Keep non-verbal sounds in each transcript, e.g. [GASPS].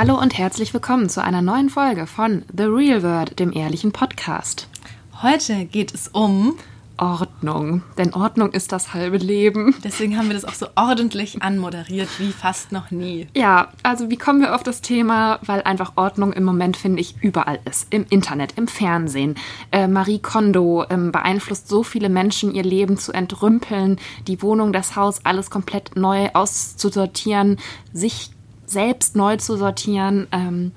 Hallo und herzlich willkommen zu einer neuen Folge von The Real World, dem ehrlichen Podcast. Heute geht es um Ordnung, denn Ordnung ist das halbe Leben. Deswegen haben wir das auch so ordentlich anmoderiert wie fast noch nie. Ja, also wie kommen wir auf das Thema? Weil einfach Ordnung im Moment, finde ich, überall ist. Im Internet, im Fernsehen. Äh, Marie Kondo ähm, beeinflusst so viele Menschen, ihr Leben zu entrümpeln, die Wohnung, das Haus, alles komplett neu auszusortieren, sich selbst neu zu sortieren. Ähm,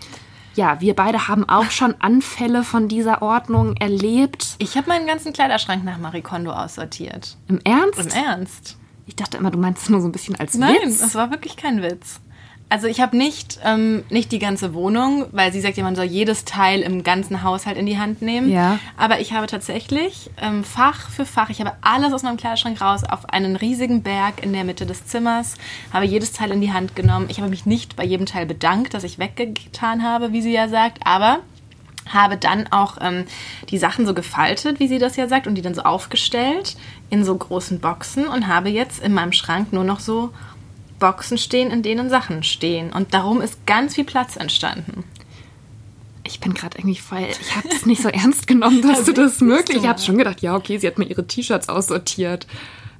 ja, wir beide haben auch [LAUGHS] schon Anfälle von dieser Ordnung erlebt. Ich habe meinen ganzen Kleiderschrank nach Marie Kondo aussortiert. Im Ernst? Im Ernst. Ich dachte immer, du meinst es nur so ein bisschen als Nein, Witz. das war wirklich kein Witz. Also ich habe nicht, ähm, nicht die ganze Wohnung, weil sie sagt ja, man soll jedes Teil im ganzen Haushalt in die Hand nehmen. Ja. Aber ich habe tatsächlich ähm, Fach für Fach, ich habe alles aus meinem Kleiderschrank raus auf einen riesigen Berg in der Mitte des Zimmers, habe jedes Teil in die Hand genommen. Ich habe mich nicht bei jedem Teil bedankt, dass ich weggetan habe, wie sie ja sagt, aber habe dann auch ähm, die Sachen so gefaltet, wie sie das ja sagt, und die dann so aufgestellt in so großen Boxen und habe jetzt in meinem Schrank nur noch so Boxen stehen, in denen Sachen stehen. Und darum ist ganz viel Platz entstanden. Ich bin gerade irgendwie voll. Ich habe es nicht so [LAUGHS] ernst genommen, dass du das möglich. Ich habe schon gedacht, ja, okay, sie hat mir ihre T-Shirts aussortiert.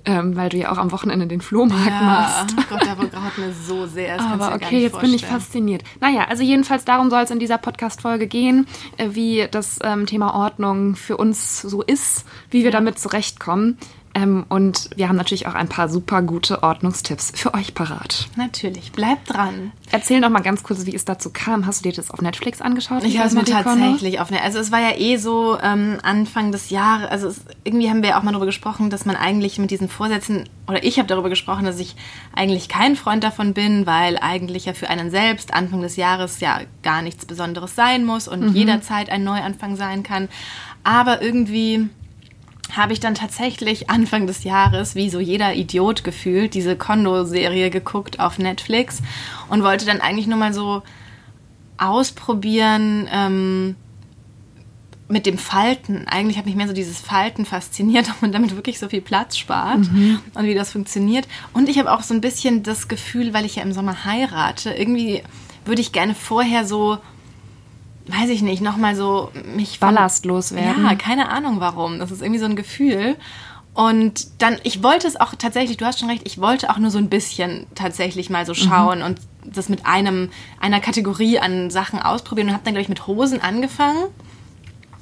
Ähm, weil du ja auch am Wochenende den Flohmarkt machst. oh Gott, der graut mir so [LAUGHS] sehr. Das Aber gar okay, jetzt bin ich fasziniert. Naja, also jedenfalls darum soll es in dieser Podcast-Folge gehen, äh, wie das ähm, Thema Ordnung für uns so ist, wie wir damit zurechtkommen. Ähm, und wir haben natürlich auch ein paar super gute Ordnungstipps für euch parat. Natürlich, bleib dran. Erzähl noch mal ganz kurz, wie es dazu kam. Hast du dir das auf Netflix angeschaut? Ich habe es mir tatsächlich auf Also es war ja eh so ähm, Anfang des Jahres, also es, irgendwie haben wir ja auch mal darüber gesprochen, dass man eigentlich mit diesen Vorsätzen, oder ich habe darüber gesprochen, dass ich eigentlich kein Freund davon bin, weil eigentlich ja für einen selbst Anfang des Jahres ja gar nichts Besonderes sein muss und jederzeit ein Neuanfang sein kann. Aber irgendwie habe ich dann tatsächlich Anfang des Jahres, wie so jeder Idiot gefühlt, diese Kondo-Serie geguckt auf Netflix und wollte dann eigentlich nur mal so ausprobieren ähm, mit dem Falten. Eigentlich hat mich mehr so dieses Falten fasziniert, [LAUGHS] ob man damit wirklich so viel Platz spart und wie das funktioniert. Und ich habe auch so ein bisschen das Gefühl, weil ich ja im Sommer heirate, irgendwie würde ich gerne vorher so weiß ich nicht, nochmal so mich Ballastlos werden. Ja, keine Ahnung warum. Das ist irgendwie so ein Gefühl. Und dann, ich wollte es auch tatsächlich, du hast schon recht, ich wollte auch nur so ein bisschen tatsächlich mal so schauen und das mit einem, einer Kategorie an Sachen ausprobieren und habe dann, glaube ich, mit Hosen angefangen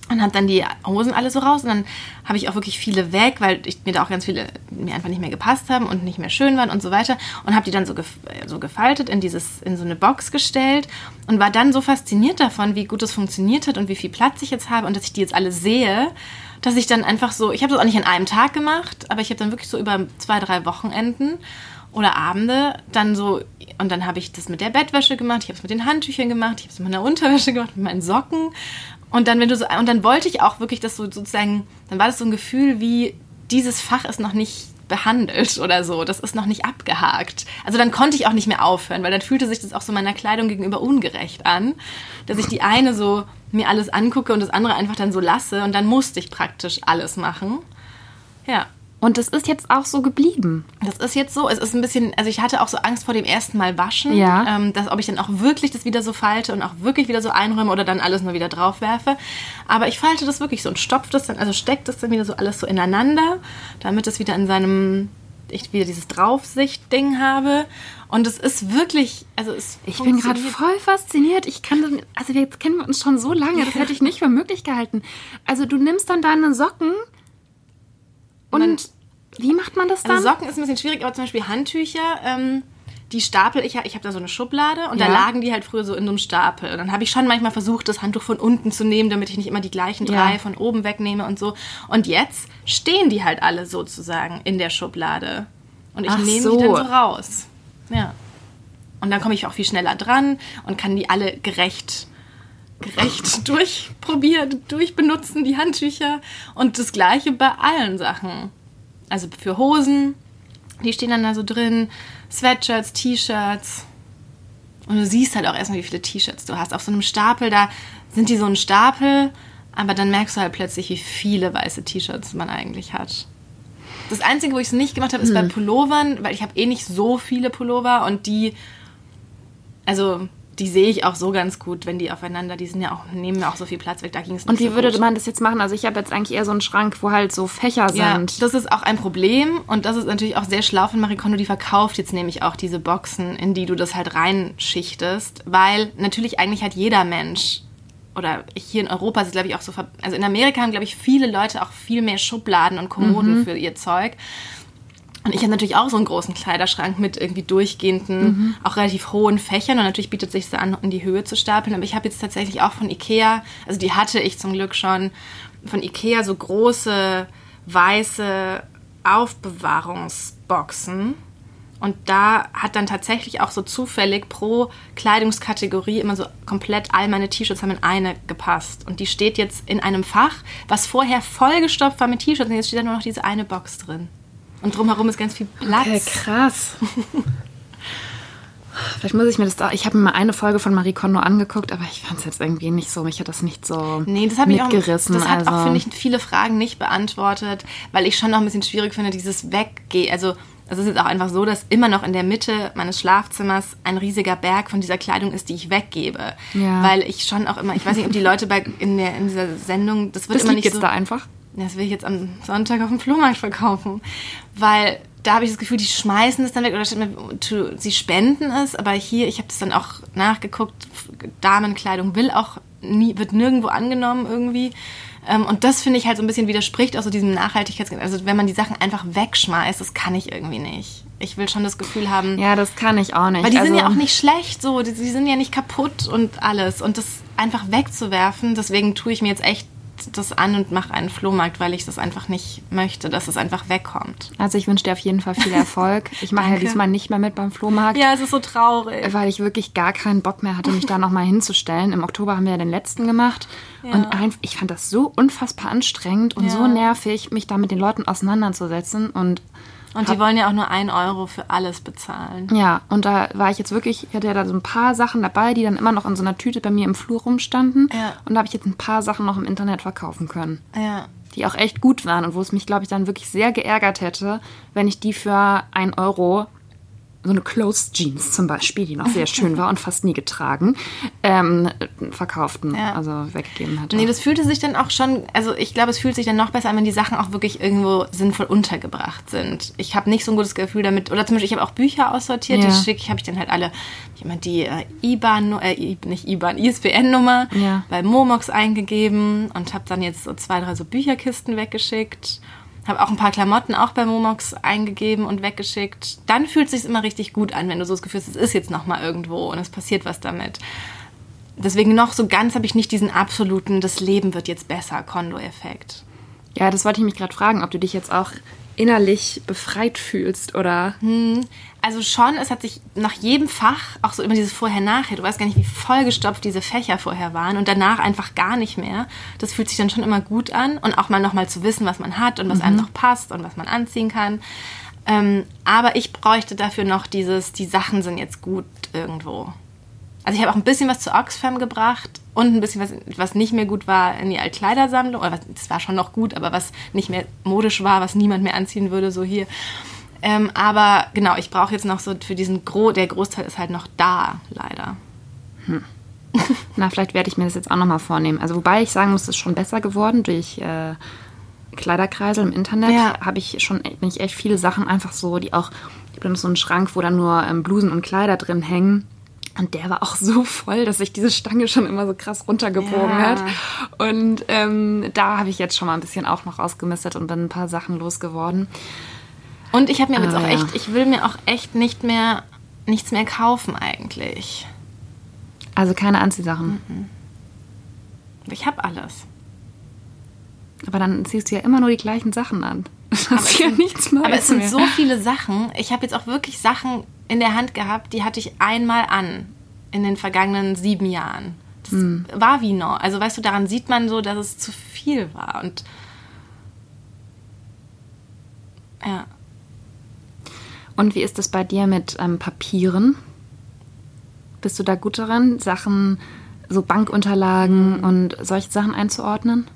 und habe dann die Hosen alle so raus und dann habe ich auch wirklich viele weg, weil ich, mir da auch ganz viele mir einfach nicht mehr gepasst haben und nicht mehr schön waren und so weiter und habe die dann so, gef so gefaltet in dieses in so eine Box gestellt und war dann so fasziniert davon, wie gut das funktioniert hat und wie viel Platz ich jetzt habe und dass ich die jetzt alle sehe, dass ich dann einfach so, ich habe das auch nicht an einem Tag gemacht, aber ich habe dann wirklich so über zwei, drei Wochenenden oder Abende dann so und dann habe ich das mit der Bettwäsche gemacht, ich habe es mit den Handtüchern gemacht, ich habe es mit meiner Unterwäsche gemacht, mit meinen Socken und dann wenn du so und dann wollte ich auch wirklich das so sozusagen, dann war das so ein Gefühl wie dieses Fach ist noch nicht behandelt oder so, das ist noch nicht abgehakt. Also dann konnte ich auch nicht mehr aufhören, weil dann fühlte sich das auch so meiner Kleidung gegenüber ungerecht an, dass ich die eine so mir alles angucke und das andere einfach dann so lasse und dann musste ich praktisch alles machen. Ja. Und es ist jetzt auch so geblieben. Das ist jetzt so. Es ist ein bisschen, also ich hatte auch so Angst vor dem ersten Mal waschen, Ja. ähm, dass, ob ich dann auch wirklich das wieder so falte und auch wirklich wieder so einräume oder dann alles nur wieder drauf werfe. Aber ich falte das wirklich so und stopfe das dann, also steckt das dann wieder so alles so ineinander, damit es wieder in seinem, ich wieder dieses Draufsicht-Ding habe. Und es ist wirklich, also es Ich bin gerade voll fasziniert. Ich kann, das- also jetzt kennen wir uns schon so lange, das hätte ich nicht für möglich gehalten. Also du nimmst dann deine Socken und Man- wie macht man das dann? Also Socken ist ein bisschen schwierig, aber zum Beispiel Handtücher, ähm, die stapel ich ich habe da so eine Schublade und da Ja. lagen die halt früher so in so einem Stapel. Und dann habe ich schon manchmal versucht, das Handtuch von unten zu nehmen, damit ich nicht immer die gleichen drei Ja. von oben wegnehme und so. Und jetzt stehen die halt alle sozusagen in der Schublade. Und ich Ach nehme so. die dann so raus. Ja. Und dann komme ich auch viel schneller dran und kann die alle gerecht gerecht durchprobieren, durchbenutzen, die Handtücher. Und das gleiche bei allen Sachen. Also für Hosen, die stehen dann da so drin, Sweatshirts, T-Shirts. Und du siehst halt auch erstmal, wie viele T-Shirts du hast. Auf so einem Stapel, da sind die so ein Stapel, aber dann merkst du halt plötzlich, wie viele weiße T-Shirts man eigentlich hat. Das Einzige, wo ich es nicht gemacht habe, ist bei Pullovern, weil ich habe eh nicht so viele Pullover und die, also die sehe ich auch so ganz gut, wenn die aufeinander, die sind ja auch, nehmen ja auch so viel Platz weg, da ging es nicht Und wie so würde gut. man das jetzt machen? Also ich habe jetzt eigentlich eher so einen Schrank, wo halt so Fächer Ja, sind. das ist auch ein Problem und das ist natürlich auch sehr schlau von Marie Kondo, die verkauft jetzt nämlich auch diese Boxen, in die du das halt reinschichtest, weil natürlich eigentlich hat jeder Mensch oder hier in Europa ist es glaube ich auch so, also in Amerika haben glaube ich viele Leute auch viel mehr Schubladen und Kommoden für ihr Zeug. Und ich habe natürlich auch so einen großen Kleiderschrank mit irgendwie durchgehenden, auch relativ hohen Fächern. Und natürlich bietet sich an, in die Höhe zu stapeln. Aber ich habe jetzt tatsächlich auch von Ikea, also die hatte ich zum Glück schon, von Ikea so große weiße Aufbewahrungsboxen. Und da hat dann tatsächlich auch so zufällig pro Kleidungskategorie immer so komplett all meine T-Shirts haben in eine gepasst. Und die steht jetzt in einem Fach, was vorher vollgestopft war mit T-Shirts. Und jetzt steht da nur noch diese eine Box drin. Und drumherum ist ganz viel Platz. Okay, krass. Vielleicht muss ich mir das da. Ich habe mir mal eine Folge von Marie Kondo angeguckt, aber ich fand es jetzt irgendwie nicht so. Mich hat das nicht so Nee, das hat mich auch, mitgerissen. das hat also. auch, finde ich, viele Fragen nicht beantwortet, weil ich schon noch ein bisschen schwierig finde, dieses Weggehen. Also, es ist jetzt auch einfach so, dass immer noch in der Mitte meines Schlafzimmers ein riesiger Berg von dieser Kleidung ist, die ich weggebe. Ja. Weil ich schon auch immer, ich weiß nicht, ob die Leute bei, in, der, in dieser Sendung, das wird das immer liegt nicht jetzt so. da einfach. Das will ich jetzt am Sonntag auf dem Flohmarkt verkaufen. Weil da habe ich das Gefühl, die schmeißen es dann weg oder sie spenden es. Aber hier, ich habe das dann auch nachgeguckt, Damenkleidung will auch nie, wird nirgendwo angenommen irgendwie. Ähm, Und das finde ich halt so ein bisschen widerspricht auch so diesem Nachhaltigkeits... Also wenn man die Sachen einfach wegschmeißt, das kann ich irgendwie nicht. Ich will schon das Gefühl haben, Ja, das kann ich auch nicht. weil die also, sind ja auch nicht schlecht so, die, die sind ja nicht kaputt und alles. Und das einfach wegzuwerfen, deswegen tue ich mir jetzt echt das an und mache einen Flohmarkt, weil ich das einfach nicht möchte, dass es einfach wegkommt. Also ich wünsche dir auf jeden Fall viel Erfolg. [LAUGHS] Ich mache ja diesmal nicht mehr mit beim Flohmarkt. Ja, es ist so traurig. Weil ich wirklich gar keinen Bock mehr hatte, mich da nochmal hinzustellen. Im Oktober haben wir ja den letzten gemacht. Ja. Und ein, ich fand das so unfassbar anstrengend und Ja. so nervig, mich da mit den Leuten auseinanderzusetzen. Und Und die wollen ja auch nur ein Euro für alles bezahlen. ja, und da war ich jetzt wirklich, ich hatte ja da so ein paar Sachen dabei, die dann immer noch in so einer Tüte bei mir im Flur rumstanden. Ja. Und da habe ich jetzt ein paar Sachen noch im Internet verkaufen können. Ja. Die auch echt gut waren und wo es mich, glaube ich, dann wirklich sehr geärgert hätte, wenn ich die für ein Euro, so eine Closed Jeans zum Beispiel, die noch sehr schön war und fast nie getragen, ähm, verkauften, Ja. also weggegeben hätte. Nee, das fühlte sich dann auch schon, also ich glaube, es fühlt sich dann noch besser an, wenn die Sachen auch wirklich irgendwo sinnvoll untergebracht sind. Ich habe nicht so ein gutes Gefühl damit, oder zum Beispiel, ich habe auch Bücher aussortiert, Ja. die schicke ich, habe ich dann halt alle, ich immer die äh, IBAN, äh, nicht IBAN, ISBN-Nummer Ja. bei Momox eingegeben und habe dann jetzt so zwei, drei so Bücherkisten weggeschickt. Habe auch ein paar Klamotten auch bei Momox eingegeben und weggeschickt. Dann fühlt es sich immer richtig gut an, wenn du so das Gefühl hast, es ist jetzt noch mal irgendwo und es passiert was damit deswegen noch so ganz habe ich nicht diesen absoluten, das Leben wird jetzt besser, Kondo-Effekt. Ja, das wollte ich mich gerade fragen, ob du dich jetzt auch innerlich befreit fühlst oder. Also schon, es hat sich nach jedem Fach, auch so immer dieses Vorher-Nachher, du weißt gar nicht, wie vollgestopft diese Fächer vorher waren und danach einfach gar nicht mehr. Das fühlt sich dann schon immer gut an und auch mal nochmal zu wissen, was man hat und was einem noch passt und was man anziehen kann. Ähm, aber ich bräuchte dafür noch dieses, die Sachen sind jetzt gut irgendwo. Also ich habe auch ein bisschen was zu Oxfam gebracht und ein bisschen was, was nicht mehr gut war in die Altkleidersammlung. Oder was, das war schon noch gut, aber was nicht mehr modisch war, was niemand mehr anziehen würde, so hier. Ähm, aber genau, ich brauche jetzt noch so für diesen Gro, der Großteil ist halt noch da, leider. Na, vielleicht werde ich mir das jetzt auch nochmal vornehmen. Also, wobei ich sagen muss, es ist schon besser geworden durch äh, Kleiderkreisel im Internet. Ja. Habe ich schon bin ich echt viele Sachen einfach so, die auch, ich habe dann so einen Schrank, wo dann nur ähm, Blusen und Kleider drin hängen. Und der war auch so voll, dass sich diese Stange schon immer so krass runtergebogen Ja. hat. Und ähm, da habe ich jetzt schon mal ein bisschen auch noch ausgemistet und bin ein paar Sachen losgeworden. Und ich habe mir jetzt Ah, auch ja. echt, ich will mir auch echt nicht mehr, nichts mehr kaufen eigentlich. Also keine Anziehsachen. Ich habe alles. Aber dann ziehst du ja immer nur die gleichen Sachen an. [LAUGHS] Das ist ja nichts Neues Aber es sind mehr. so viele Sachen. Ich habe jetzt auch wirklich Sachen in der Hand gehabt, die hatte ich einmal an in den vergangenen sieben Jahren. Das Hm. war wie neu. Also weißt du, daran sieht man so, dass es zu viel war. Und ja. Und wie ist es bei dir mit ähm, Papieren? Bist du da gut daran, Sachen, so Bankunterlagen und solche Sachen einzuordnen?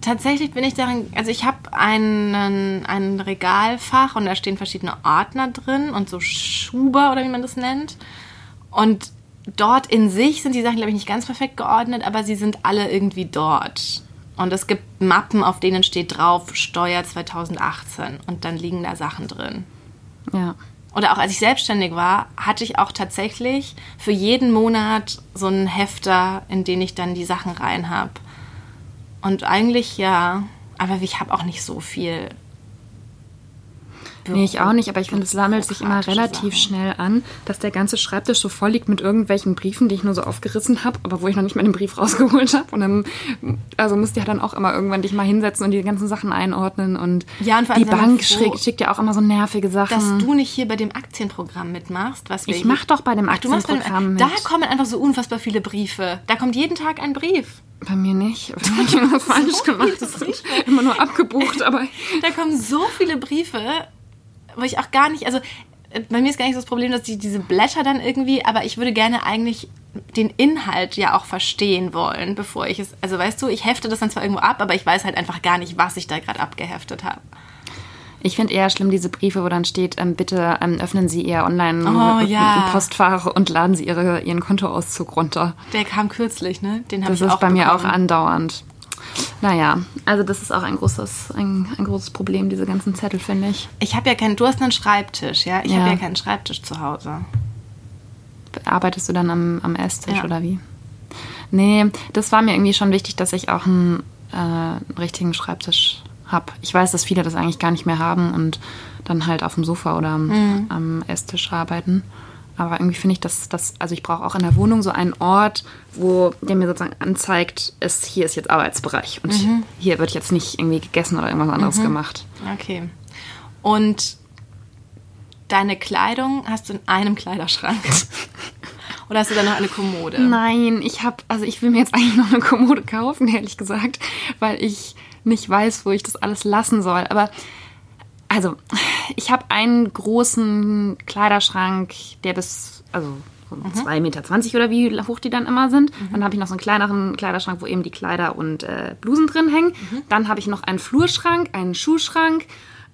Tatsächlich bin ich darin, also ich habe einen, ein Regalfach und da stehen verschiedene Ordner drin und so Schuber oder wie man das nennt. Und dort in sich sind die Sachen, glaube ich, nicht ganz perfekt geordnet, aber sie sind alle irgendwie dort. Und es gibt Mappen, auf denen steht drauf Steuer 2018 und dann liegen da Sachen drin. Ja. Oder auch als ich selbstständig war, hatte ich auch tatsächlich für jeden Monat so einen Hefter, in den ich dann die Sachen rein habe. Und eigentlich ja, aber ich habe auch nicht so viel Nee, ich auch nicht, aber ich finde, es sammelt sich immer relativ Sachen. schnell an, dass der ganze Schreibtisch so voll liegt mit irgendwelchen Briefen, die ich nur so aufgerissen habe, aber wo ich noch nicht mal den Brief [LAUGHS] rausgeholt habe. Und dann, also musst du ja dann auch immer irgendwann dich mal hinsetzen und die ganzen Sachen einordnen. Und, ja, und die Bank froh, schickt ja auch immer so nervige Sachen. Dass du nicht hier bei dem Aktienprogramm mitmachst. Was ich mach doch bei dem Aktienprogramm mit. Da kommen einfach so unfassbar viele Briefe. Da kommt jeden Tag ein Brief. Bei mir nicht. [LAUGHS] Da habe ich immer falsch so gemacht. Das sind immer nur abgebucht, aber. [LAUGHS] Da kommen so viele Briefe wo ich auch gar nicht, also äh, bei mir ist gar nicht so das Problem, dass ich diese Blätter dann irgendwie, aber ich würde gerne eigentlich den Inhalt ja auch verstehen wollen, bevor ich es, also weißt du, ich hefte das dann zwar irgendwo ab, aber ich weiß halt einfach gar nicht, was ich da gerade abgeheftet habe. Ich finde eher schlimm diese Briefe, wo dann steht, ähm, bitte ähm, öffnen Sie Ihr Online-Postfach oh, ja. und laden Sie Ihre, Ihren Kontoauszug runter. Der kam kürzlich, ne? Den habe ich auch Das ist bei bekommen. mir auch andauernd. Naja, also das ist auch ein großes, ein, ein großes Problem, diese ganzen Zettel, finde ich. Ich habe ja keinen, du hast einen Schreibtisch, ja? Ich ja. habe ja keinen Schreibtisch zu Hause. Arbeitest du dann am, am Esstisch ja. oder wie? Nee, das war mir irgendwie schon wichtig, dass ich auch einen, äh, einen richtigen Schreibtisch habe. Ich weiß, dass viele das eigentlich gar nicht mehr haben und dann halt auf dem Sofa oder mhm. am Esstisch arbeiten. Aber irgendwie finde ich, dass das, also ich brauche auch in der Wohnung so einen Ort, wo der mir sozusagen anzeigt, ist, hier ist jetzt Arbeitsbereich und mhm. hier wird jetzt nicht irgendwie gegessen oder irgendwas anderes mhm. gemacht. Okay. Und deine Kleidung hast du in einem Kleiderschrank? [LAUGHS] Oder hast du da noch eine Kommode? Nein, ich habe, also ich will mir jetzt eigentlich noch eine Kommode kaufen, ehrlich gesagt, weil ich nicht weiß, wo ich das alles lassen soll. Aber also, ich habe einen großen Kleiderschrank, der bis, also so mhm. 2,20 Meter oder wie hoch die dann immer sind. Mhm. Dann habe ich noch so einen kleineren Kleiderschrank, wo eben die Kleider und äh, Blusen drin hängen. Mhm. Dann habe ich noch einen Flurschrank, einen Schuhschrank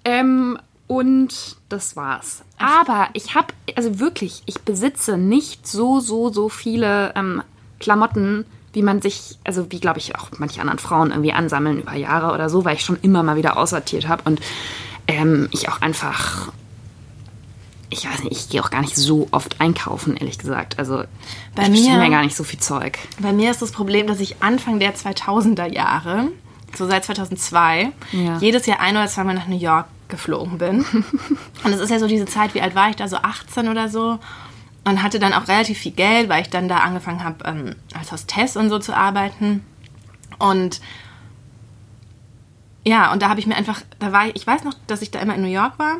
ähm, und das war's. Aber ich habe, also wirklich, ich besitze nicht so, so, so viele ähm, Klamotten, wie man sich, also wie glaube ich auch manche anderen Frauen irgendwie ansammeln über Jahre oder so, weil ich schon immer mal wieder aussortiert habe und ähm, ich auch einfach, ich weiß nicht, ich gehe auch gar nicht so oft einkaufen, ehrlich gesagt. Also bei ich mir, mir gar nicht so viel Zeug. Bei mir ist das Problem, dass ich Anfang der 2000er Jahre, so seit 2002, ja. jedes Jahr ein oder zweimal nach New York geflogen bin. [LAUGHS] und es ist ja so diese Zeit, wie alt war ich da, so 18 oder so. Und hatte dann auch relativ viel Geld, weil ich dann da angefangen habe, ähm, als Hostess und so zu arbeiten. Und ja, und da habe ich mir einfach, da war ich, ich weiß noch, dass ich da immer in New York war.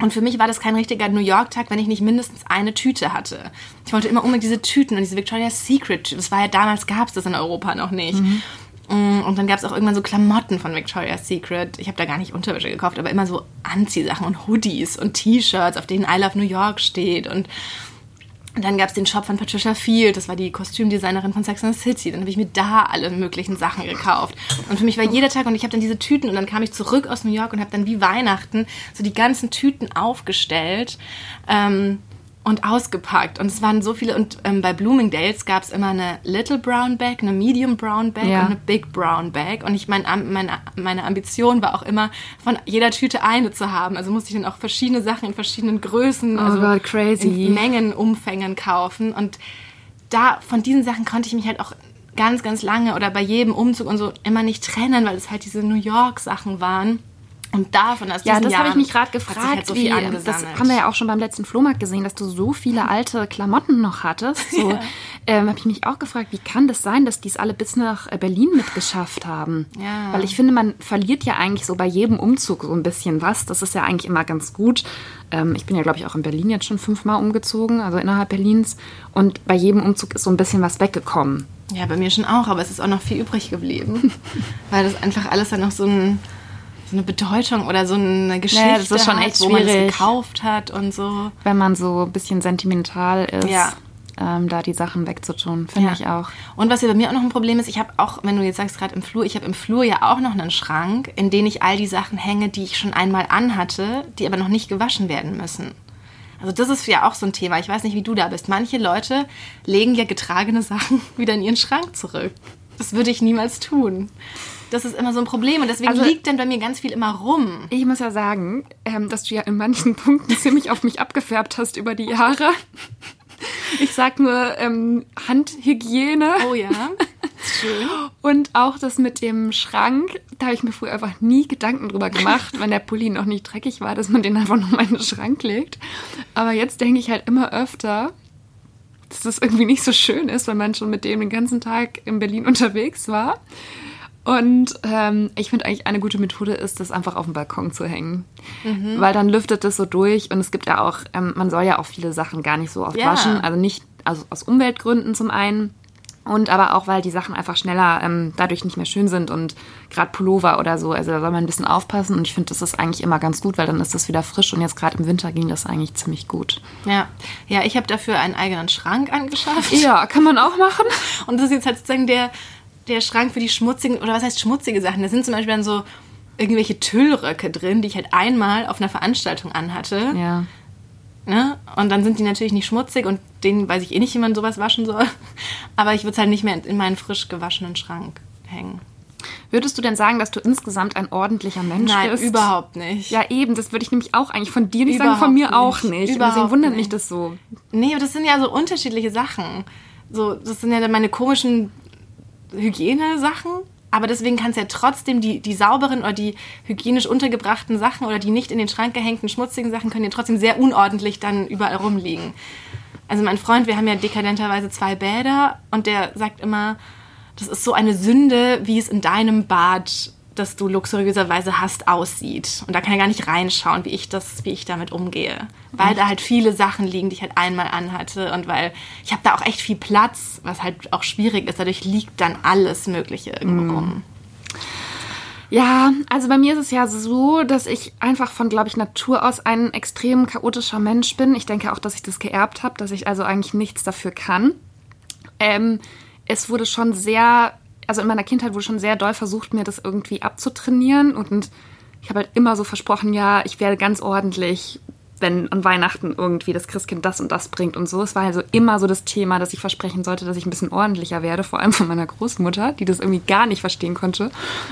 Und für mich war das kein richtiger New York-Tag, wenn ich nicht mindestens eine Tüte hatte. Ich wollte immer unbedingt diese Tüten und diese Victoria's Secret. Das war ja damals, gab es das in Europa noch nicht. Mhm. Mm, und dann gab es auch irgendwann so Klamotten von Victoria's Secret. Ich habe da gar nicht Unterwäsche gekauft, aber immer so Anziehsachen und Hoodies und T-Shirts, auf denen I Love New York steht. Und und dann gab es den Shop von Patricia Field, das war die Kostümdesignerin von the City. Dann habe ich mir da alle möglichen Sachen gekauft. Und für mich war jeder Tag, und ich habe dann diese Tüten, und dann kam ich zurück aus New York und habe dann wie Weihnachten so die ganzen Tüten aufgestellt. Ähm, und ausgepackt. Und es waren so viele. Und ähm, bei Bloomingdales gab es immer eine Little Brown Bag, eine Medium Brown Bag ja. und eine Big Brown Bag. Und ich mein, meine, meine Ambition war auch immer, von jeder Tüte eine zu haben. Also musste ich dann auch verschiedene Sachen in verschiedenen Größen, oh also God, crazy. in Mengen, Umfängen kaufen. Und da, von diesen Sachen konnte ich mich halt auch ganz, ganz lange oder bei jedem Umzug und so immer nicht trennen, weil es halt diese New York Sachen waren. Und davon aus Ja, das habe ich mich gerade gefragt. Halt so wie, das haben wir ja auch schon beim letzten Flohmarkt gesehen, dass du so viele alte Klamotten noch hattest. So, [LAUGHS] ja. ähm, habe ich mich auch gefragt, wie kann das sein, dass die es alle bis nach äh, Berlin mitgeschafft haben? Ja. Weil ich finde, man verliert ja eigentlich so bei jedem Umzug so ein bisschen was. Das ist ja eigentlich immer ganz gut. Ähm, ich bin ja, glaube ich, auch in Berlin jetzt schon fünfmal umgezogen, also innerhalb Berlins. Und bei jedem Umzug ist so ein bisschen was weggekommen. Ja, bei mir schon auch, aber es ist auch noch viel übrig geblieben. [LAUGHS] weil das einfach alles dann noch so ein so eine Bedeutung oder so eine Geschichte naja, das ist schon echt hat, wo man es gekauft hat und so. Wenn man so ein bisschen sentimental ist. Ja. Ähm, da die Sachen wegzutun, finde ja. ich auch. Und was hier bei mir auch noch ein Problem ist, ich habe auch, wenn du jetzt sagst, gerade im Flur, ich habe im Flur ja auch noch einen Schrank, in den ich all die Sachen hänge, die ich schon einmal anhatte, die aber noch nicht gewaschen werden müssen. Also das ist ja auch so ein Thema. Ich weiß nicht, wie du da bist. Manche Leute legen ja getragene Sachen [LAUGHS] wieder in ihren Schrank zurück. Das würde ich niemals tun. Das ist immer so ein Problem und deswegen Also- liegt dann bei mir ganz viel immer rum. Ich muss ja sagen, ähm, dass du ja in manchen Punkten ziemlich auf mich abgefärbt hast über die Jahre. Ich sag nur ähm, Handhygiene Oh ja, schön. und auch das mit dem Schrank. Da habe ich mir früher einfach nie Gedanken drüber gemacht, wenn der Pulli noch nicht dreckig war, dass man den einfach noch mal in den Schrank legt. Aber jetzt denke ich halt immer öfter, dass das irgendwie nicht so schön ist, wenn man schon mit dem den ganzen Tag in Berlin unterwegs war. Und ähm, ich finde eigentlich eine gute Methode ist, das einfach auf dem Balkon zu hängen. Weil dann lüftet es so durch und es gibt ja auch, ähm, man soll ja auch viele Sachen gar nicht so oft Ja. waschen. Also nicht, also aus Umweltgründen zum einen. Und aber auch, weil die Sachen einfach schneller ähm, dadurch nicht mehr schön sind und gerade Pullover oder so, also da soll man ein bisschen aufpassen und ich finde, das ist eigentlich immer ganz gut, weil dann ist das wieder frisch und jetzt gerade im Winter ging das eigentlich ziemlich gut. Ja, ja ich habe dafür einen eigenen Schrank angeschafft. Ja, kann man auch machen. Und das ist jetzt halt sozusagen der, der Schrank für die schmutzigen, oder was heißt schmutzige Sachen? Da sind zum Beispiel dann so irgendwelche Tüllröcke drin, die ich halt einmal auf einer Veranstaltung anhatte. Ja. Ne? Und dann sind die natürlich nicht schmutzig und denen weiß ich eh nicht, wie man sowas waschen soll. [LAUGHS] Aber ich würde es halt nicht mehr in meinen frisch gewaschenen Schrank hängen. Würdest du denn sagen, dass du insgesamt ein ordentlicher Mensch Nein, bist? überhaupt nicht. Ja, eben, das würde ich nämlich auch eigentlich von dir nicht sagen, Überhaupt von mir nicht. auch nicht. Überhaupt Deswegen wundert mich nicht. das so. Nee, aber das sind ja so unterschiedliche Sachen. So, das sind ja dann meine komischen Hygienesachen. Aber deswegen kannst du ja trotzdem die, die sauberen oder die hygienisch untergebrachten Sachen oder die nicht in den Schrank gehängten schmutzigen Sachen können ja trotzdem sehr unordentlich dann überall rumliegen. Also mein Freund, wir haben ja dekadenterweise zwei Bäder und der sagt immer, das ist so eine Sünde, wie es in deinem Bad, das du luxuriöserweise hast, aussieht. Und da kann er gar nicht reinschauen, wie ich das, wie ich damit umgehe. Weil da halt viele Sachen liegen, die ich halt einmal anhatte und weil ich habe da auch echt viel Platz, was halt auch schwierig ist. Dadurch liegt dann alles Mögliche irgendwo rum. Ja, also bei mir ist es ja so, dass ich einfach von, glaube ich, Natur aus ein extrem chaotischer Mensch bin. Ich denke auch, dass ich das geerbt habe, dass ich also eigentlich nichts dafür kann. Ähm, es wurde schon sehr, also in meiner Kindheit wurde schon sehr doll versucht, mir das irgendwie abzutrainieren. Und ich habe halt immer so versprochen, ja, ich werde ganz ordentlich, wenn an Weihnachten irgendwie das Christkind das und das bringt und so. Es war also immer so das Thema, dass ich versprechen sollte, dass ich ein bisschen ordentlicher werde, vor allem von meiner Großmutter, die das irgendwie gar nicht verstehen konnte,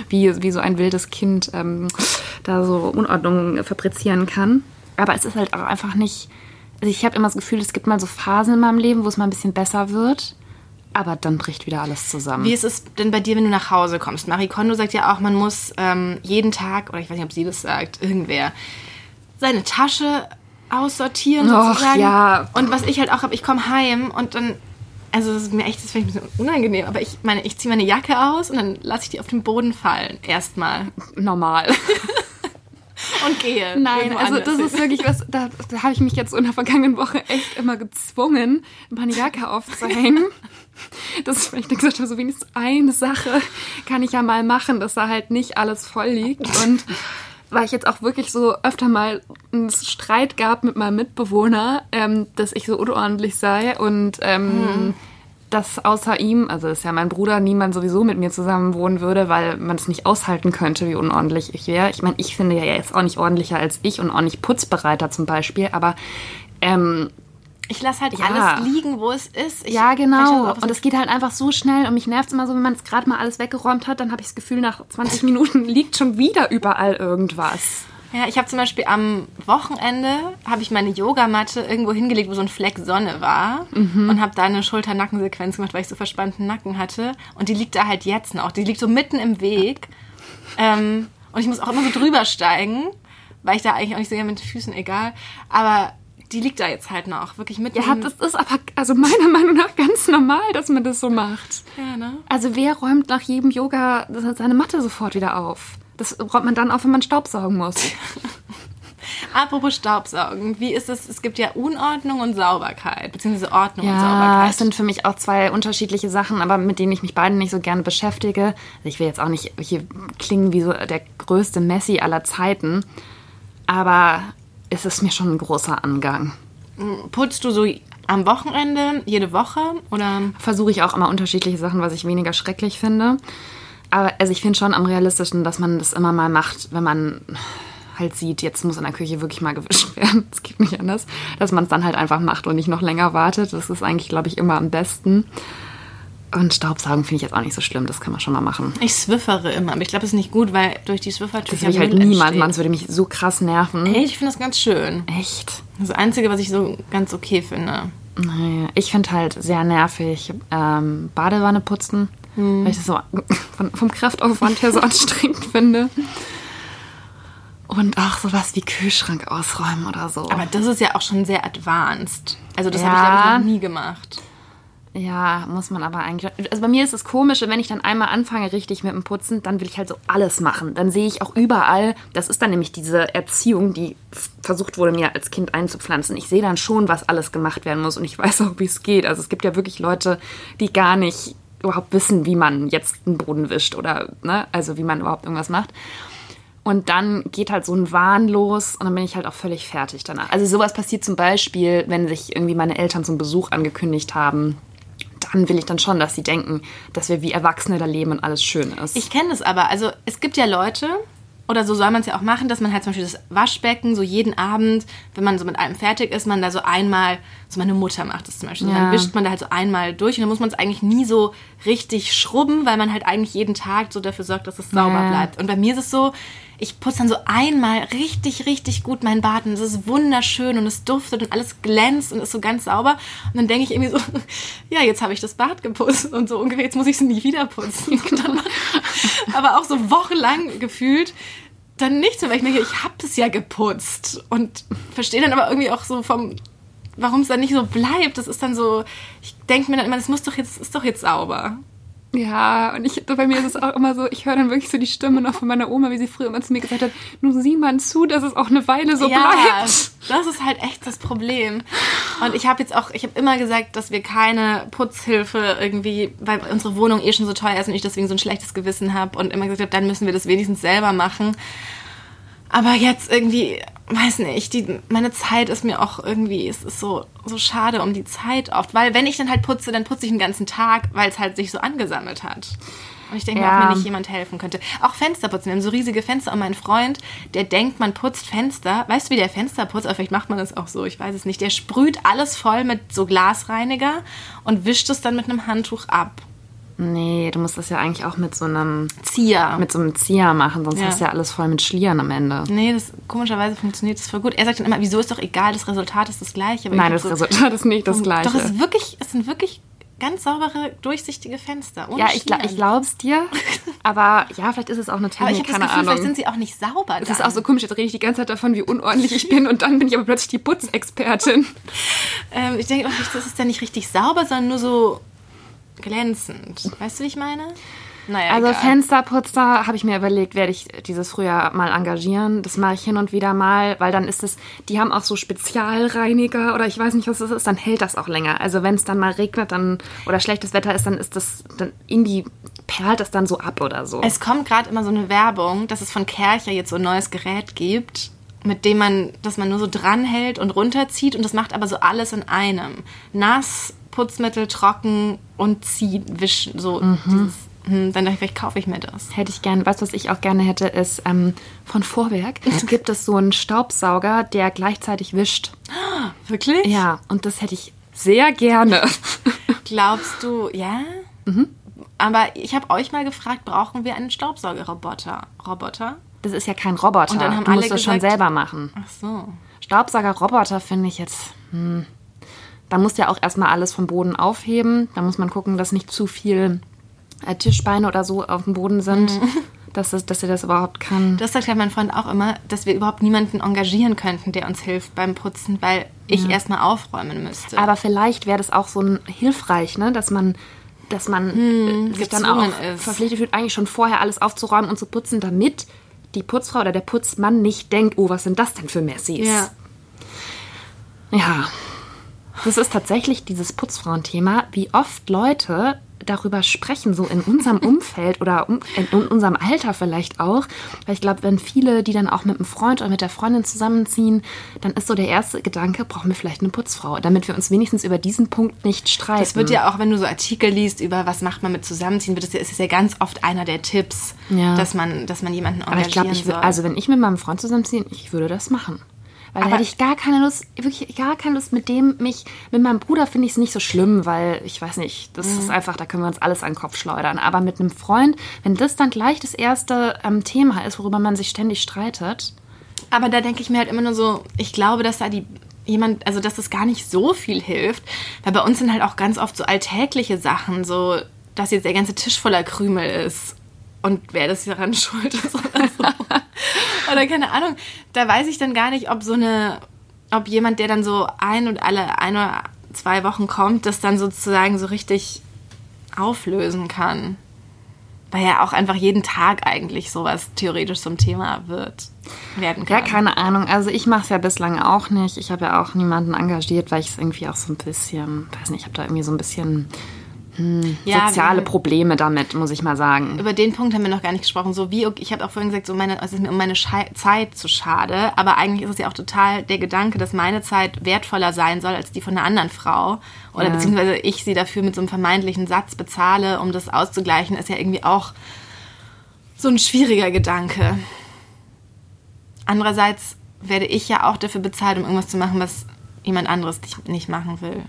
wie, wie so ein wildes Kind ähm, da so Unordnung fabrizieren kann. Aber es ist halt auch einfach nicht. Also ich habe immer das Gefühl, es gibt mal so Phasen in meinem Leben, wo es mal ein bisschen besser wird. Aber dann bricht wieder alles zusammen. Wie ist es denn bei dir, wenn du nach Hause kommst? Marie Kondo sagt ja auch, man muss ähm, jeden Tag, oder ich weiß nicht, ob sie das sagt, irgendwer, seine Tasche aussortieren Och, sozusagen. ja. Und was ich halt auch habe, ich komme heim und dann, also das ist mir echt, das finde ich ein bisschen unangenehm, aber ich meine, ich ziehe meine Jacke aus und dann lasse ich die auf den Boden fallen, erstmal. normal. [LAUGHS] Und gehe. Nein, also das hin. ist wirklich was, da, da habe ich mich jetzt in der vergangenen Woche echt immer gezwungen, meine Jacke aufzuhängen. [LAUGHS] Das ist, ich gesagt habe, so wenigstens eine Sache kann ich ja mal machen, dass da halt nicht alles voll liegt. Und weil ich jetzt auch wirklich so öfter mal einen Streit gab mit meinem Mitbewohner, ähm, dass ich so unordentlich sei und ähm, dass außer ihm, also ist ja mein Bruder, niemand sowieso mit mir zusammen wohnen würde, weil man es nicht aushalten könnte, wie unordentlich ich wäre. Ich meine, ich finde ja jetzt auch nicht ordentlicher als ich und auch nicht putzbereiter zum Beispiel, aber ähm, Ich lasse halt Ja. alles liegen, wo es ist. Ich, ja, genau. es- Und es geht halt einfach so schnell und mich nervt es immer so, wenn man es gerade mal alles weggeräumt hat, dann habe ich das Gefühl, nach 20 [LAUGHS] Minuten liegt schon wieder überall irgendwas. Ja, ich habe zum Beispiel am Wochenende habe ich meine Yogamatte irgendwo hingelegt, wo so ein Fleck Sonne war und habe da eine Schulter-Nackensequenz gemacht, weil ich so verspannten Nacken hatte. Und die liegt da halt jetzt noch. Die liegt so mitten im Weg. Ähm, und ich muss auch immer so drüber steigen, weil ich da eigentlich auch nicht so gerne mit den Füßen, egal. Aber die liegt da jetzt halt noch, wirklich mitten Ja, das ist aber also meiner [LAUGHS] Meinung nach ganz normal, dass man das so macht. ja, ne? Also wer räumt nach jedem Yoga seine Matte sofort wieder auf? Das räumt man dann auf, wenn man Staubsaugen muss. [LAUGHS] Apropos Staubsaugen, wie ist es? Es gibt ja Unordnung und Sauberkeit, beziehungsweise Ordnung und Ja, Sauberkeit. es sind für mich auch zwei unterschiedliche Sachen, aber mit denen ich mich beiden nicht so gerne beschäftige. Also ich will jetzt auch nicht hier klingen wie so der größte Messi aller Zeiten, aber es ist mir schon ein großer Angang. Putzt du so am Wochenende, jede Woche oder? Versuche ich auch immer unterschiedliche Sachen, was ich weniger schrecklich finde. Aber also ich finde schon am realistischen, dass man das immer mal macht, wenn man halt sieht, jetzt muss in der Küche wirklich mal gewischt [LAUGHS] werden, es geht nicht anders, dass man es dann halt einfach macht und nicht noch länger wartet. Das ist eigentlich, glaube ich, immer am besten. Und Staubsaugen finde ich jetzt auch nicht so schlimm, das kann man schon mal machen. Ich swiffere immer, aber ich glaube, es ist nicht gut, weil durch die Swiffertücher Das will ich halt entsteht. machen, das würde mich so krass nerven. Ey, ich finde das ganz schön. Echt? Das Einzige, was ich so ganz okay finde. Naja, ich finde halt sehr nervig ähm, Badewanne putzen, weil ich das so von, vom Kraftaufwand her so anstrengend finde. Und auch sowas wie Kühlschrank ausräumen oder so. Aber das ist ja auch schon sehr advanced. Also das habe Ja. ich, glaube ich, noch nie gemacht. Ja, muss man aber eigentlich. Also bei mir ist es komisch, wenn ich dann einmal anfange richtig mit dem Putzen, dann will ich halt so alles machen. Dann sehe ich auch überall, das ist dann nämlich diese Erziehung, die versucht wurde, mir als Kind einzupflanzen. Ich sehe dann schon, was alles gemacht werden muss und ich weiß auch, wie es geht. Also es gibt ja wirklich Leute, die gar nicht überhaupt wissen, wie man jetzt einen Boden wischt oder, ne, also wie man überhaupt irgendwas macht. Und dann geht halt so ein Wahn los und dann bin ich halt auch völlig fertig danach. Also sowas passiert zum Beispiel, wenn sich irgendwie meine Eltern zum Besuch angekündigt haben. Dann will ich dann schon, dass sie denken, dass wir wie Erwachsene da leben und alles schön ist. Ich kenne das aber. Also es gibt ja Leute, oder so soll man es ja auch machen, dass man halt zum Beispiel das Waschbecken so jeden Abend, wenn man so mit allem fertig ist, man da so einmal, so meine Mutter macht das zum Beispiel, Ja. dann wischt man da halt so einmal durch und dann muss man es eigentlich nie so richtig schrubben, weil man halt eigentlich jeden Tag so dafür sorgt, dass es sauber Ja. bleibt. Und bei mir ist es so, ich putze dann so einmal richtig, richtig gut mein Bad und es ist wunderschön und es duftet und alles glänzt und ist so ganz sauber. Und dann denke ich irgendwie so, [LAUGHS] ja, jetzt habe ich das Bad geputzt und so ungefähr, jetzt muss ich es nie wieder putzen. [LAUGHS] [LAUGHS] Aber auch so wochenlang gefühlt dann nichts mehr, weil ich denke, ich habe es ja geputzt und verstehe dann aber irgendwie auch so vom, warum es dann nicht so bleibt. Das ist dann so, ich denke mir dann immer, das muss doch jetzt, ist doch jetzt sauber. Ja, und ich, bei mir ist es auch immer so, ich höre dann wirklich so die Stimme noch von meiner Oma, wie sie früher immer zu mir gesagt hat, nun sieh mal zu, dass es auch eine Weile so ja, bleibt. das ist halt echt das Problem. Und ich habe jetzt auch, ich habe immer gesagt, dass wir keine Putzhilfe irgendwie, weil unsere Wohnung eh schon so teuer ist und ich deswegen so ein schlechtes Gewissen habe und immer gesagt habe, dann müssen wir das wenigstens selber machen. Aber jetzt irgendwie, weiß nicht, die, meine Zeit ist mir auch irgendwie, es ist so, so schade um die Zeit oft. Weil wenn ich dann halt putze, dann putze ich den ganzen Tag, weil es halt sich so angesammelt hat. Und ich denke Ja. ob mir nicht jemand helfen könnte. Auch Fenster putzen. Wir haben so riesige Fenster und mein Freund, der denkt, man putzt Fenster. Weißt du, wie der Fenster putzt? Aber vielleicht macht man das auch so, ich weiß es nicht. Der sprüht alles voll mit so Glasreiniger und wischt es dann mit einem Handtuch ab. Nee, du musst das ja eigentlich auch mit so einem, Zieher. mit so einem Zieher machen, sonst Ja. hast du ja alles voll mit Schlieren am Ende. Nee, das komischerweise funktioniert das voll gut. Er sagt dann immer, wieso ist doch egal, das Resultat ist das gleiche. Aber Nein, das so- Resultat ist nicht das Gleiche. Doch, es ist wirklich, es sind wirklich ganz saubere, durchsichtige Fenster. Ja, ich, Schlieren. ich glaub's dir. [LAUGHS] Aber ja, vielleicht ist es auch eine Aber ich Technik, habe das keine Gefühl, vielleicht Ahnung. sind sie auch nicht sauber. Es ist auch so komisch, jetzt rede ich die ganze Zeit davon, wie unordentlich ich bin und dann bin ich aber plötzlich die Putzexpertin. [LAUGHS] Ähm, ich denke, auch nicht, das ist ja nicht richtig sauber, sondern nur so glänzend. Weißt du, wie ich meine? Naja, Also egal. Fensterputzer habe ich mir überlegt, werde ich dieses Frühjahr mal engagieren. Das mache ich hin und wieder mal, weil dann ist es, die haben auch so Spezialreiniger oder ich weiß nicht, was das ist, dann hält das auch länger. Also wenn es dann mal regnet dann oder schlechtes Wetter ist, dann ist das, dann irgendwie perlt das dann so ab oder so. Es kommt gerade immer so eine Werbung, dass es von Kercher jetzt so ein neues Gerät gibt, mit dem man, dass man nur so dranhält und runterzieht und das macht aber so alles in einem. Nass, Putzmittel, trocken und ziehen, wischen, so dieses, hm, dann dachte ich, vielleicht kaufe ich mir das. Hätte ich gerne, was, was ich auch gerne hätte, ist ähm, von Vorwerk [LAUGHS] gibt es so einen Staubsauger, der gleichzeitig wischt. [GASPS] Wirklich? Ja, und das hätte ich sehr gerne. [LAUGHS] Glaubst du, ja? Mhm. Aber ich habe euch mal gefragt, brauchen wir einen Staubsaugerroboter? Roboter? Das ist ja kein Roboter. Und dann haben du musst alle das schon gesagt- selber machen. Ach so. Staubsaugerroboter finde ich jetzt. Hm. Da musst du ja auch erstmal alles vom Boden aufheben. Da muss man gucken, dass nicht zu viel äh, Tischbeine oder so auf dem Boden sind, dass, es, dass er das überhaupt kann. Das sagt ja mein Freund auch immer, dass wir überhaupt niemanden engagieren könnten, der uns hilft beim Putzen, weil ich erstmal aufräumen müsste. Aber vielleicht wäre das auch so ein hilfreich, ne? dass man, dass man äh, sich dann auch ist. verpflichtet fühlt, eigentlich schon vorher alles aufzuräumen und zu putzen, damit die Putzfrau oder der Putzmann nicht denkt, oh, was sind das denn für Messis? ja. Ja. Das ist tatsächlich dieses Putzfrauenthema, wie oft Leute darüber sprechen, so in unserem Umfeld oder um, in, in, unserem Alter vielleicht auch. Weil ich glaube, wenn viele, die dann auch mit einem Freund oder mit der Freundin zusammenziehen, dann ist so der erste Gedanke, brauchen wir vielleicht eine Putzfrau, damit wir uns wenigstens über diesen Punkt nicht streiten. Das wird ja auch, wenn du so Artikel liest über was macht man mit Zusammenziehen, wird das, ist es ja ganz oft einer der Tipps, ja. dass, man, dass man jemanden engagieren Aber ich glaube, also wenn ich mit meinem Freund zusammenziehe, ich würde das machen. Weil aber da hätte ich gar keine Lust, wirklich gar keine Lust mit dem mich, mit meinem Bruder finde ich es nicht so schlimm, weil ich weiß nicht, das mhm. ist einfach, da können wir uns alles an den Kopf schleudern. Aber mit einem Freund, wenn das dann gleich das erste ähm, Thema ist, worüber man sich ständig streitet. Aber da denke ich mir halt immer nur so, ich glaube, dass da die jemand, also dass das gar nicht so viel hilft, weil bei uns sind halt auch ganz oft so alltägliche Sachen, so dass jetzt der ganze Tisch voller Krümel ist und wer das daran schuld ist oder so. [LAUGHS] oder keine Ahnung. Da weiß ich dann gar nicht, ob so eine, ob jemand, der dann so ein und alle ein oder zwei Wochen kommt, das dann sozusagen so richtig auflösen kann. Weil ja auch einfach jeden Tag eigentlich sowas theoretisch zum Thema wird werden kann. Ja, keine Ahnung. Also ich mache es ja bislang auch nicht. Ich habe ja auch niemanden engagiert, weil ich es irgendwie auch so ein bisschen, weiß nicht, ich habe da irgendwie so ein bisschen ja, soziale Probleme damit, muss ich mal sagen. Über den Punkt haben wir noch gar nicht gesprochen. So wie, ich habe auch vorhin gesagt, so meine, es ist mir um meine Schei Zeit zu schade, aber eigentlich ist es ja auch total der Gedanke, dass meine Zeit wertvoller sein soll als die von einer anderen Frau. Oder ja. beziehungsweise ich sie dafür mit so einem vermeintlichen Satz bezahle, um das auszugleichen, ist ja irgendwie auch so ein schwieriger Gedanke. Andererseits werde ich ja auch dafür bezahlt, um irgendwas zu machen, was jemand anderes nicht machen will.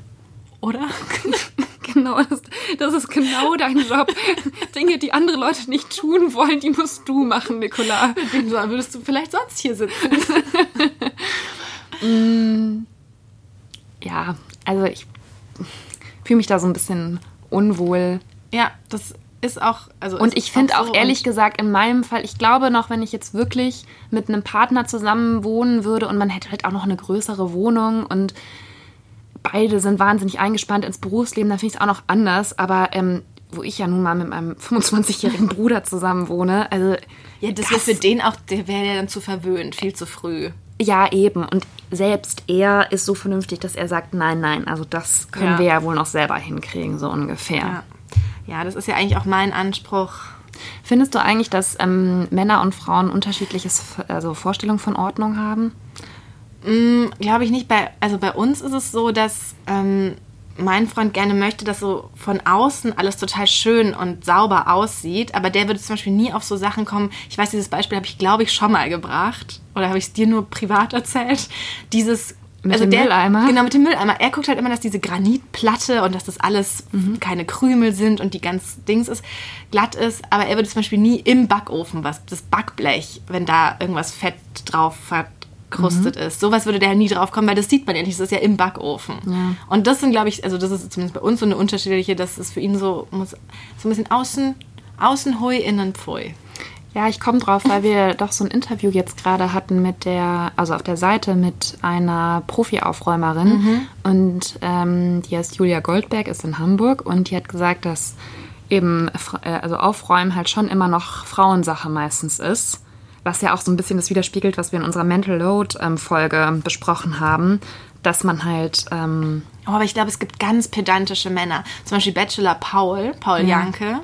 Oder? [LAUGHS] Genau, das, das ist genau dein Job. [LAUGHS] Dinge, die andere Leute nicht tun wollen, die musst du machen, Nicola. Wem würdest du vielleicht sonst hier sitzen? [LAUGHS] mm, ja, also ich fühle mich da so ein bisschen unwohl. Ja, das ist auch. Also und ich finde auch, so ehrlich gesagt, in meinem Fall, ich glaube noch, wenn ich jetzt wirklich mit einem Partner zusammen wohnen würde und man hätte halt auch noch eine größere Wohnung und beide sind wahnsinnig eingespannt ins Berufsleben, da finde ich es auch noch anders. Aber ähm, wo ich ja nun mal mit meinem [LAUGHS] 25-jährigen Bruder zusammen wohne, also. Ja, das, das wäre für den auch, der wäre ja dann zu verwöhnt, viel zu früh. Ja, eben. Und selbst er ist so vernünftig, dass er sagt, nein, nein, also das können ja. wir ja wohl noch selber hinkriegen, so ungefähr. Ja. ja, das ist ja eigentlich auch mein Anspruch. Findest du eigentlich, dass ähm, Männer und Frauen unterschiedliches also Vorstellungen von Ordnung haben? Mm, Glaube ich nicht. Bei, also bei uns ist es so, dass ähm, mein Freund gerne möchte, dass so von außen alles total schön und sauber aussieht. Aber der würde zum Beispiel nie auf so Sachen kommen. Ich weiß, dieses Beispiel habe ich, glaube ich, schon mal gebracht. Oder habe ich es dir nur privat [LAUGHS] erzählt? Dieses mit also dem der, Mülleimer? Genau, mit dem Mülleimer. Er guckt halt immer, dass diese Granitplatte und dass das alles mhm. keine Krümel sind und die ganz Dings ist, glatt ist. Aber er würde zum Beispiel nie im Backofen, was das Backblech, wenn da irgendwas Fett drauf hat, gerustet mhm. ist. Sowas würde der nie drauf kommen, weil das sieht man ja nicht. Das ist ja im Backofen. Ja. Und das sind, glaube ich, also das ist zumindest bei uns so eine unterschiedliche, dass es für ihn so muss, so ein bisschen außen, außen hui, innen pfui. Ja, ich komme drauf, weil wir [LAUGHS] doch so ein Interview jetzt gerade hatten mit der, also auf der Seite mit einer Profi-Aufräumerin mhm. und ähm, die heißt Julia Goldberg, ist in Hamburg und die hat gesagt, dass eben, äh, also Aufräumen halt schon immer noch Frauensache meistens ist was ja auch so ein bisschen das widerspiegelt, was wir in unserer Mental Load-Folge ähm, besprochen haben, dass man halt. Ähm oh, aber ich glaube, es gibt ganz pedantische Männer. Zum Beispiel Bachelor Paul, Paul ja. Janke.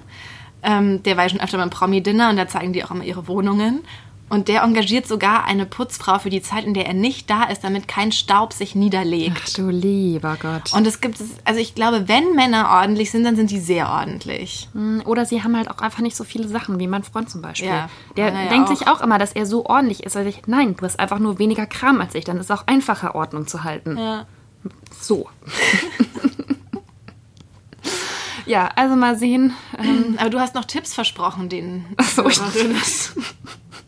Ähm, der war ja schon öfter beim Promi-Dinner und da zeigen die auch immer ihre Wohnungen. Und der engagiert sogar eine Putzfrau für die Zeit, in der er nicht da ist, damit kein Staub sich niederlegt. Ach du lieber Gott. Und es gibt, also ich glaube, wenn Männer ordentlich sind, dann sind die sehr ordentlich. Hm, oder sie haben halt auch einfach nicht so viele Sachen, wie mein Freund zum Beispiel. Ja, der ja denkt auch. sich auch immer, dass er so ordentlich ist. Also ich, nein, du hast einfach nur weniger Kram als ich. Dann ist es auch einfacher, Ordnung zu halten. Ja. So. [LAUGHS] ja, also mal sehen. Ähm, Aber du hast noch Tipps versprochen, denen. Ach so, ich, [LAUGHS] [LAUGHS]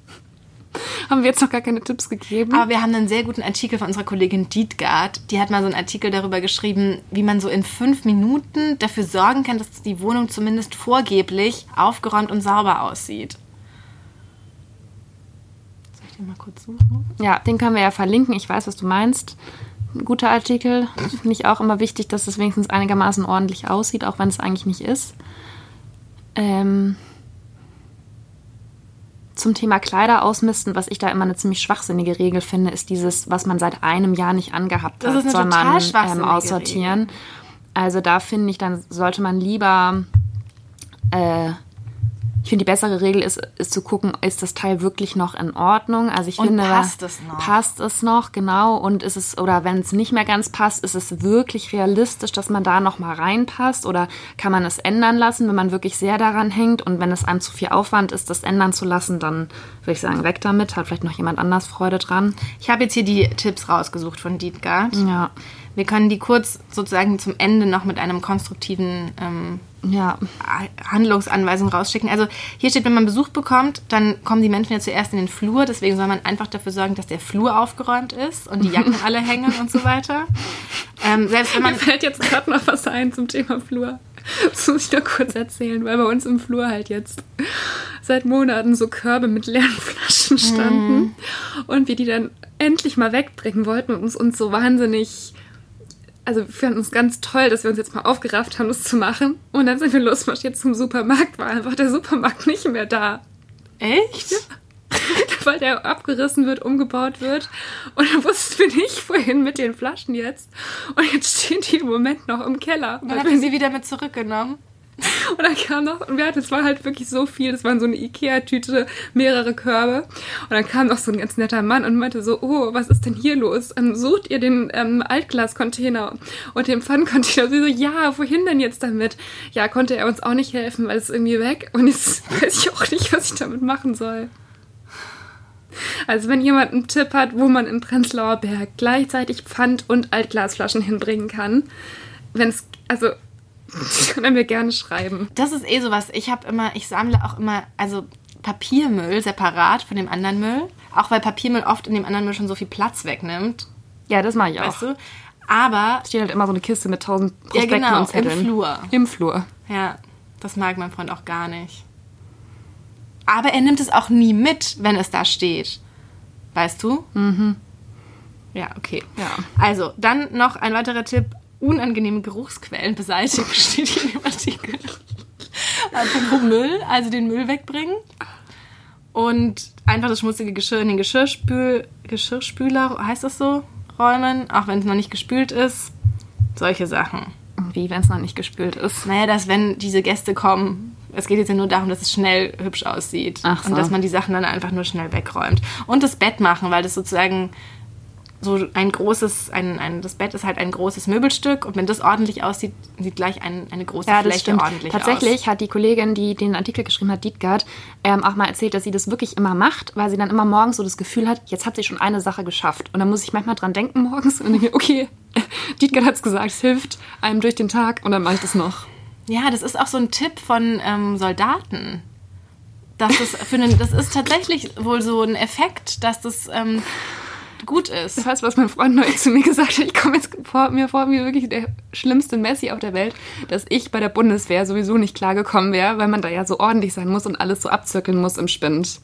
[LAUGHS] haben wir jetzt noch gar keine Tipps gegeben. Aber wir haben einen sehr guten Artikel von unserer Kollegin Dietgard. Die hat mal so einen Artikel darüber geschrieben, wie man so in fünf Minuten dafür sorgen kann, dass die Wohnung zumindest vorgeblich aufgeräumt und sauber aussieht. Soll ich den mal kurz suchen? Ja, den können wir ja verlinken. Ich weiß, was du meinst. Ein guter Artikel. Finde ich auch immer wichtig, dass es wenigstens einigermaßen ordentlich aussieht, auch wenn es eigentlich nicht ist. Ähm, zum Thema Kleider ausmisten, was ich da immer eine ziemlich schwachsinnige Regel finde, ist dieses, was man seit einem Jahr nicht angehabt hat, soll man ähm, aussortieren. Regel. Also da finde ich, dann sollte man lieber äh, ich finde, die bessere Regel ist, ist zu gucken, ist das Teil wirklich noch in Ordnung? Also ich Und finde, passt es noch? passt es noch, genau. Und ist es, oder wenn es nicht mehr ganz passt, ist es wirklich realistisch, dass man da noch mal reinpasst? Oder kann man es ändern lassen, wenn man wirklich sehr daran hängt? Und wenn es einem zu viel Aufwand ist, das ändern zu lassen, dann würde ich sagen, weg damit. Hat vielleicht noch jemand anders Freude dran. Ich habe jetzt hier die Tipps rausgesucht von Dietgard. Ja. Wir können die kurz sozusagen zum Ende noch mit einem konstruktiven ähm, Ja. Handlungsanweisung rausschicken. Also hier steht, wenn man Besuch bekommt, dann kommen die Menschen ja zuerst in den Flur. Deswegen soll man einfach dafür sorgen, dass der Flur aufgeräumt ist und die Jacken [LAUGHS] alle hängen und so weiter. Ähm, selbst wenn man [LAUGHS] Mir fällt jetzt gerade noch was ein zum Thema Flur. Das muss ich nur kurz erzählen, weil bei uns im Flur halt jetzt seit Monaten so Körbe mit leeren Flaschen standen und wir die dann endlich mal wegbringen wollten und uns, uns so wahnsinnig. Also wir fanden es ganz toll, dass wir uns jetzt mal aufgerafft haben, das zu machen. Und dann sind wir losmarschiert zum Supermarkt, war einfach der Supermarkt nicht mehr da. echt? [LAUGHS] weil der abgerissen wird, umgebaut wird. Und dann wussten wir nicht, wohin mit den Flaschen jetzt. Und jetzt stehen die im Moment noch im Keller. Dann Weil habt ihr sie wieder mit zurückgenommen. [LAUGHS] und dann kam noch, und wir hatten, es war halt wirklich so viel, das waren so eine Ikea-Tüte, mehrere Körbe. Und dann kam noch so ein ganz netter Mann und meinte so, oh, was ist denn hier los? Ähm, sucht ihr den ähm, Altglas-Container und den Pfanncontainer? Sie so, ja, wohin denn jetzt damit? Ja, konnte er uns auch nicht helfen, weil es irgendwie weg. Und jetzt [LAUGHS] weiß ich auch nicht, was ich damit machen soll. Also wenn jemand einen Tipp hat, wo man in Prenzlauer Berg gleichzeitig Pfand und Altglasflaschen hinbringen kann, wenn es, also, [LAUGHS] können wir gerne schreiben. Das ist eh sowas. Ich habe immer, ich sammle auch immer, also Papiermüll separat von dem anderen Müll. Auch weil Papiermüll oft in dem anderen Müll schon so viel Platz wegnimmt. Ja, das mache ich auch. Weißt du? Aber, steht halt immer so eine Kiste mit tausend ja Prospekten genau, und Zetteln. im Flur. Im Flur. Ja, das mag mein Freund auch gar nicht. Aber er nimmt es auch nie mit, wenn es da steht. Weißt du? Mhm. Ja, okay. Ja. Also, dann noch ein weiterer Tipp. Unangenehme Geruchsquellen beseitigen, [LAUGHS] steht hier in dem Artikel. Apropos Müll, also den Müll wegbringen. Und einfach das schmutzige Geschirr in den Geschirrspül Geschirrspüler, heißt das so, räumen, auch wenn es noch nicht gespült ist. Solche Sachen. Wie, wenn es noch nicht gespült ist. Naja, dass wenn diese Gäste kommen, es geht jetzt ja nur darum, dass es schnell hübsch aussieht. Ach so. Und dass man die Sachen dann einfach nur schnell wegräumt. Und das Bett machen, weil das sozusagen so ein großes, ein, ein, das Bett ist halt ein großes Möbelstück und wenn das ordentlich aussieht, sieht gleich ein, eine große Ja, Fläche stimmt. ordentlich aus. Tatsächlich hat die Kollegin, die den Artikel geschrieben hat, Dietgard, ähm, auch mal erzählt, dass sie das wirklich immer macht, weil sie dann immer morgens so das Gefühl hat, jetzt hat sie schon eine Sache geschafft. Und dann muss ich manchmal dran denken morgens und denke, okay, [LAUGHS] Dietgard hat es gesagt, es hilft einem durch den Tag und dann mache ich das noch. Ja, das ist auch so ein Tipp von ähm, Soldaten. Dass das, für einen, das ist tatsächlich wohl so ein Effekt, dass das ähm, gut ist. Du, was mein Freund neulich zu mir gesagt hat? Ich komme jetzt vor, mir vor, wie wirklich der schlimmste Messi auf der Welt, dass ich bei der Bundeswehr sowieso nicht klargekommen wäre, weil man da ja so ordentlich sein muss und alles so abzirkeln muss im Spind.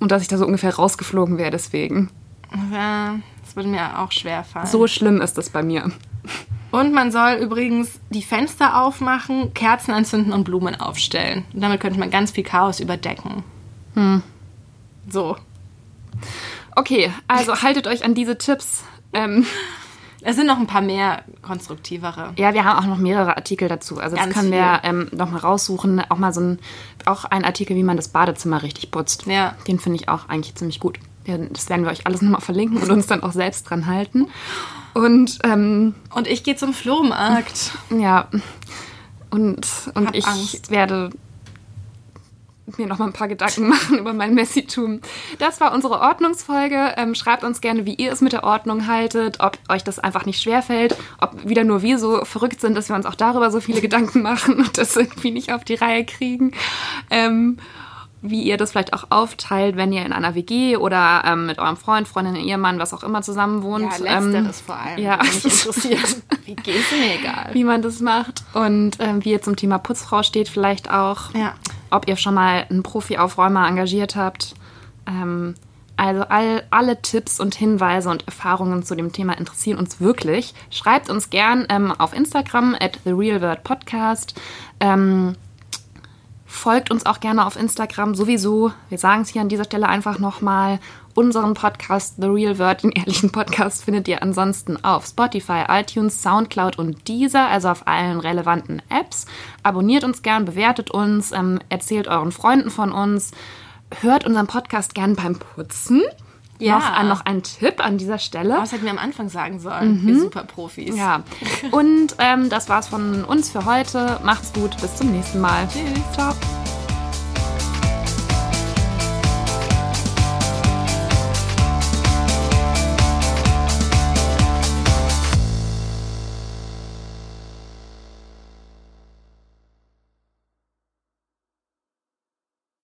Und dass ich da so ungefähr rausgeflogen wäre deswegen. Ja, das würde mir auch schwer fallen. So schlimm ist das bei mir. Und man soll übrigens die Fenster aufmachen, Kerzen anzünden und Blumen aufstellen. Und damit könnte man ganz viel Chaos überdecken. So. Okay, also haltet euch an diese Tipps. Ähm, Es sind noch ein paar mehr konstruktivere. ja, wir haben auch noch mehrere Artikel dazu. Also das Ganz können wir ähm, noch mal raussuchen. Auch mal so ein, auch ein Artikel, wie man das Badezimmer richtig putzt. Ja. Den finde ich auch eigentlich ziemlich gut. Das werden wir euch alles nochmal verlinken und uns dann auch selbst dran halten. Und ähm, Und ich gehe zum Flohmarkt. ja, und, und Hab ich Angst. werde mir noch mal ein paar Gedanken [LAUGHS] machen über mein Messitum. Das war unsere Ordnungsfolge. Ähm, schreibt uns gerne, wie ihr es mit der Ordnung haltet, ob euch das einfach nicht schwerfällt, ob wieder nur wir so verrückt sind, dass wir uns auch darüber so viele Gedanken machen [LAUGHS] und das irgendwie nicht auf die Reihe kriegen. Ähm, wie ihr das vielleicht auch aufteilt, wenn ihr in einer WG oder ähm, mit eurem Freund, Freundin, Ehemann, was auch immer zusammen wohnt. Ja, ähm, letzteres vor allem. ja. mich interessiert. [LAUGHS] Wie geht's mir egal. wie man das macht und ähm, wie ihr zum Thema Putzfrau steht vielleicht auch. Ja. Ob ihr schon mal einen Profi-Aufräumer engagiert habt. Ähm, also all, alle Tipps und Hinweise und Erfahrungen zu dem Thema interessieren uns wirklich. Schreibt uns gern ähm, auf Instagram at TheRealWordPodcast. Ähm, Folgt uns auch gerne auf Instagram sowieso. Wir sagen es hier an dieser Stelle einfach nochmal. Unseren Podcast The Real Word, den ehrlichen Podcast, findet ihr ansonsten auf Spotify, iTunes, Soundcloud und Deezer, also auf allen relevanten Apps. Abonniert uns gern, bewertet uns, ähm, erzählt euren Freunden von uns, hört unseren Podcast gern beim Putzen. Ja. Noch, noch ein Tipp an dieser Stelle. Das hätten wir am Anfang sagen sollen. Wir Superprofis. Ja. Und ähm, das war's von uns für heute. Macht's gut. Bis zum nächsten Mal. Tschüss. Ciao.